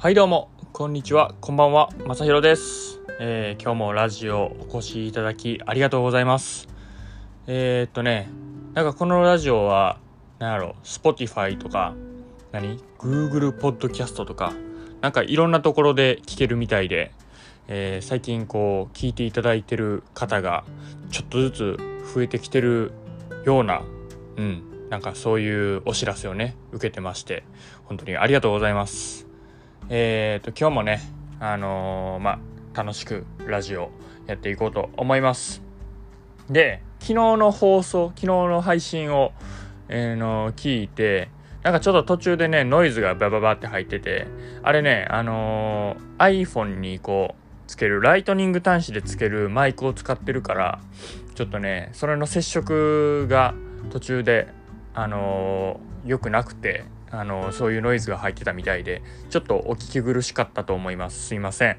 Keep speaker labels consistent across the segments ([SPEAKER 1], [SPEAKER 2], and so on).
[SPEAKER 1] はいどうも。こんにちは。こんばんは。まさひろです、えー今日もラジオお越しいただきありがとうございます。えー、っとねなんかこのラジオはなんやろ Spotify とか何？Google ポッドキャストとかなんかいろんなところで聞けるみたいで、えー最近こう聞いていただいてる方がちょっとずつ増えてきてるようなうんなんかそういうお知らせをね受けてまして本当にありがとうございます。えー、と今日もねあのーまあ楽しくラジオやっていこうと思います。で昨日の放送昨日の配信を、えーの聞いてなんかちょっと途中でねノイズがバババって入っててあれねあのー iPhone にこうつけるライトニング端子でつけるマイクを使ってるからちょっとねそれの接触が途中であのー良くなくてあのそういうノイズが入ってたみたいでちょっとお聞き苦しかったと思います。すいません、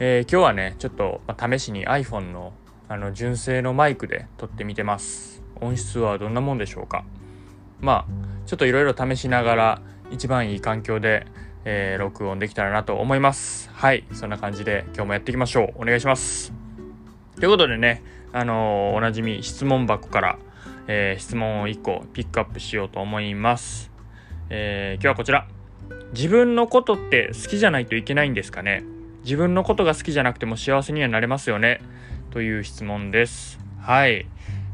[SPEAKER 1] えー今日はねちょっと、ま試しに iPhone のあの純正のマイクで撮ってみてます。音質はどんなもんでしょうか。まあちょっといろいろ試しながら一番いい環境で、えー録音できたらなと思います。はいそんな感じで今日もやっていきましょう。お願いします。ということでねあのーおなじみ質問箱から、えー質問を1個ピックアップしようと思います、えー今日はこちら。自分のことって好きじゃないといけないんですかね？自分のことが好きじゃなくても幸せにはなれますよね？という質問です。はい。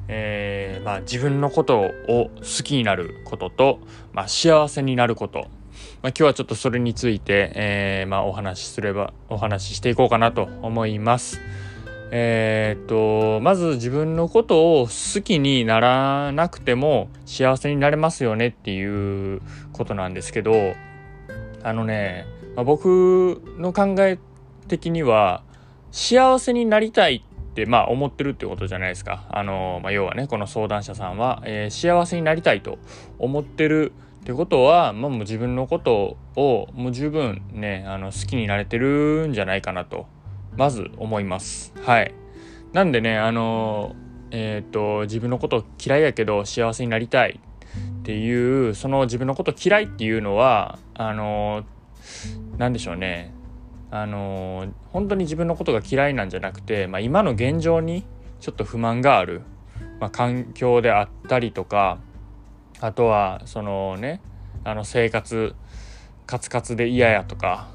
[SPEAKER 1] えーまあ、自分のことを好きになることと、まあ、幸せになること、まあ、今日はちょっとそれについて、えーまあ、お話しすればお話ししていこうかなと思います。えーっとまず自分のことを好きにならなくても幸せになれますよねっていうことなんですけどあのね、まあ、僕の考え的には幸せになりたいってまあ思ってるってことじゃないですか。あのまあ、要はねこの相談者さんは、えー幸せになりたいと思ってるってことは、まあ、もう自分のことをもう十分ねあの好きになれてるんじゃないかなとまず思います。はい。なんでね、あのえっ、と、自分のこと嫌いやけど幸せになりたいっていう、その自分のこと嫌いっていうのは、あのなんでしょうね。あの本当に自分のことが嫌いなんじゃなくて、まあ、今の現状にちょっと不満がある、まあ、環境であったりとかあとはそのねあの生活カツカツで嫌やとか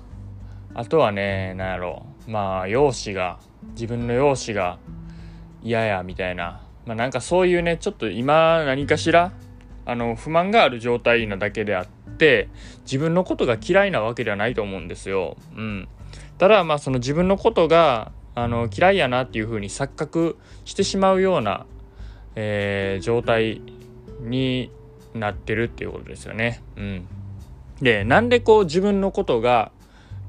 [SPEAKER 1] あとはねなんやろまあ容姿が自分の容姿が嫌やみたいな、まあ、なんかそういうねちょっと今何かしらあの不満がある状態なだけであって自分のことが嫌いなわけではないと思うんですよ。うん、ただまあその自分のことがあの嫌いやなっていうふうに錯覚してしまうような、えー状態になってるっていうことですよね。うん、でなんでこう自分のことが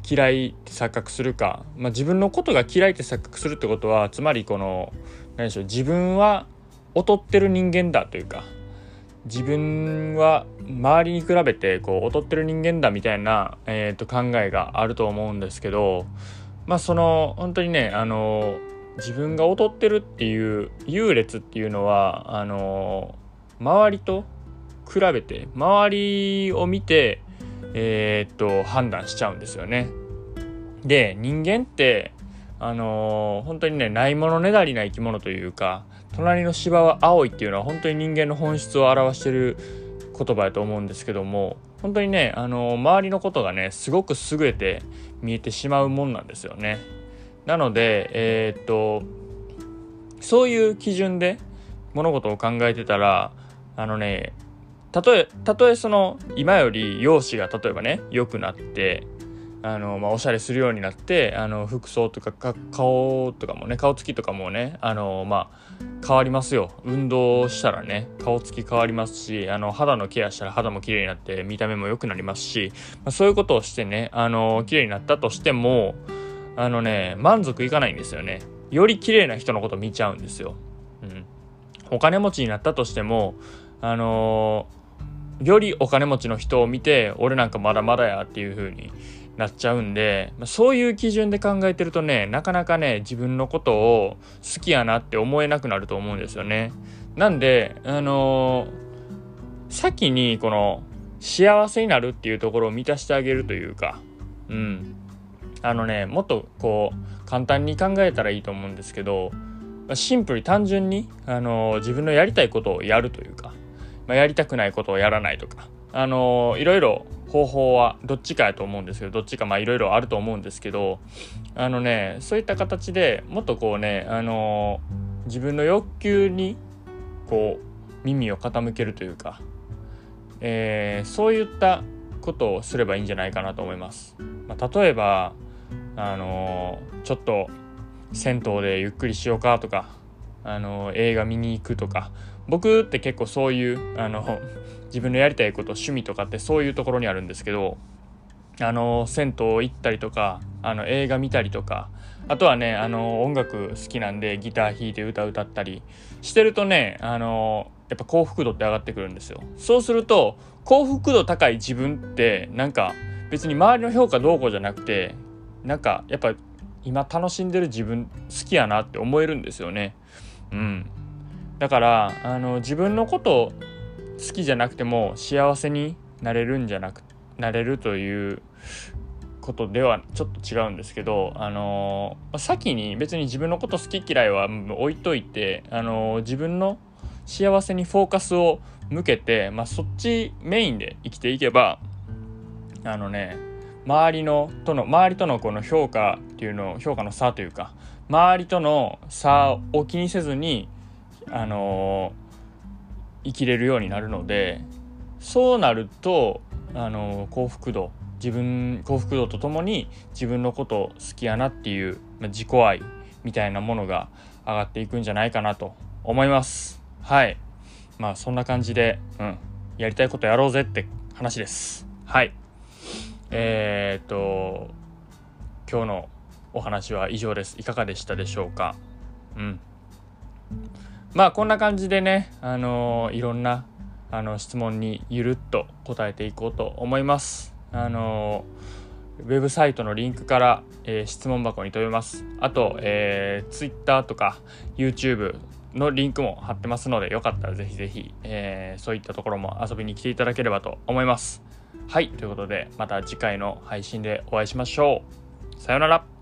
[SPEAKER 1] 嫌いって錯覚するか、まあ、自分のことが嫌いって錯覚するってことはつまりこの何でしょう自分は劣ってる人間だというか自分は周りに比べてこう劣ってる人間だみたいな、えー、と考えがあると思うんですけどまあその本当にねあの自分が劣ってるっていう優劣っていうのはあの周りと比べて周りを見てえーっと判断しちゃうんですよね。で人間ってあの本当にねないものねだりな生き物というか隣の芝は青いっていうのは本当に人間の本質を表してる言葉やと思うんですけども本当にね、あの周りのことがねすごく優れて見えてしまうもんなんですよね。なのでえーっとそういう基準で物事を考えてたらあのねたとえたとえその今より容姿が例えばね良くなってあの、まあ、おしゃれするようになってあの服装とか顔とかもね顔つきとかもねあの、まあ、変わりますよ。運動したらね顔つき変わりますしあの肌のケアしたら肌も綺麗になって見た目も良くなりますし、まあ、そういうことをしてねあの綺麗になったとしてもあのね満足いかないんですよね。より綺麗な人のこと見ちゃうんですよ、うん、お金持ちになったとしてもあのよりお金持ちの人を見て俺なんかまだまだやっていう風になっちゃうんでまあそういう基準で考えてるとねなかなかね自分のことを好きやなって思えなくなると思うんですよね。なんであの先にこの幸せになるっていうところを満たしてあげるというか、うんあのねもっとこう簡単に考えたらいいと思うんですけどシンプルに単純にあの自分のやりたいことをやるというか、まあ、やりたくないことをやらないとかあのいろいろ方法はどっちかやと思うんですけどどっちかまあいろいろあると思うんですけどあのねそういった形でもっとこうねあの自分の欲求にこう耳を傾けるというか、えー、そういったことをすればいいんじゃないかなと思います。まあ、例えばあのちょっと銭湯でゆっくりしようかとかあの映画見に行くとか僕って結構そういうあの 自分のやりたいこと趣味とかってそういうところにあるんですけどあの銭湯行ったりとかあの映画見たりとかあとはねあの音楽好きなんでギター弾いて歌歌ったりしてるとねあのやっぱ幸福度って上がってくるんですよ。そうすると幸福度高い自分ってなんか別に周りの評価どうこうじゃなくてなんかやっぱ今楽しんでる自分好きやなって思えるんですよね。うん。だからあの自分のこと好きじゃなくても幸せになれるんじゃなくなれるということではちょっと違うんですけど、あの先に別に自分のこと好き嫌いは置いといて、あの自分の幸せにフォーカスを向けて、まあ、そっちメインで生きていけばあのね周りのとの周りとのこの評価っていうの評価の差というか周りとの差を気にせずにあの生きれるようになるのでそうなるとあの幸福度自分幸福度とともに自分のこと好きやなっていう、まあ、自己愛みたいなものが上がっていくんじゃないかなと思います。はい。まあそんな感じで、うん、やりたいことやろうぜって話です。はい。えー、っと今日のお話は以上ですいかがでしたでしょうか？うんまあこんな感じでねあのー、いろんなあの質問にゆるっと答えていこうと思いますあのー、ウェブサイトのリンクから、えー、質問箱に飛べます。あと、えー、Twitter とか YouTube、のリンクも貼ってますので、よかったらぜひぜひ、えー、そういったところも遊びに来ていただければと思います。はい、ということで、また次回の配信でお会いしましょう。さようなら。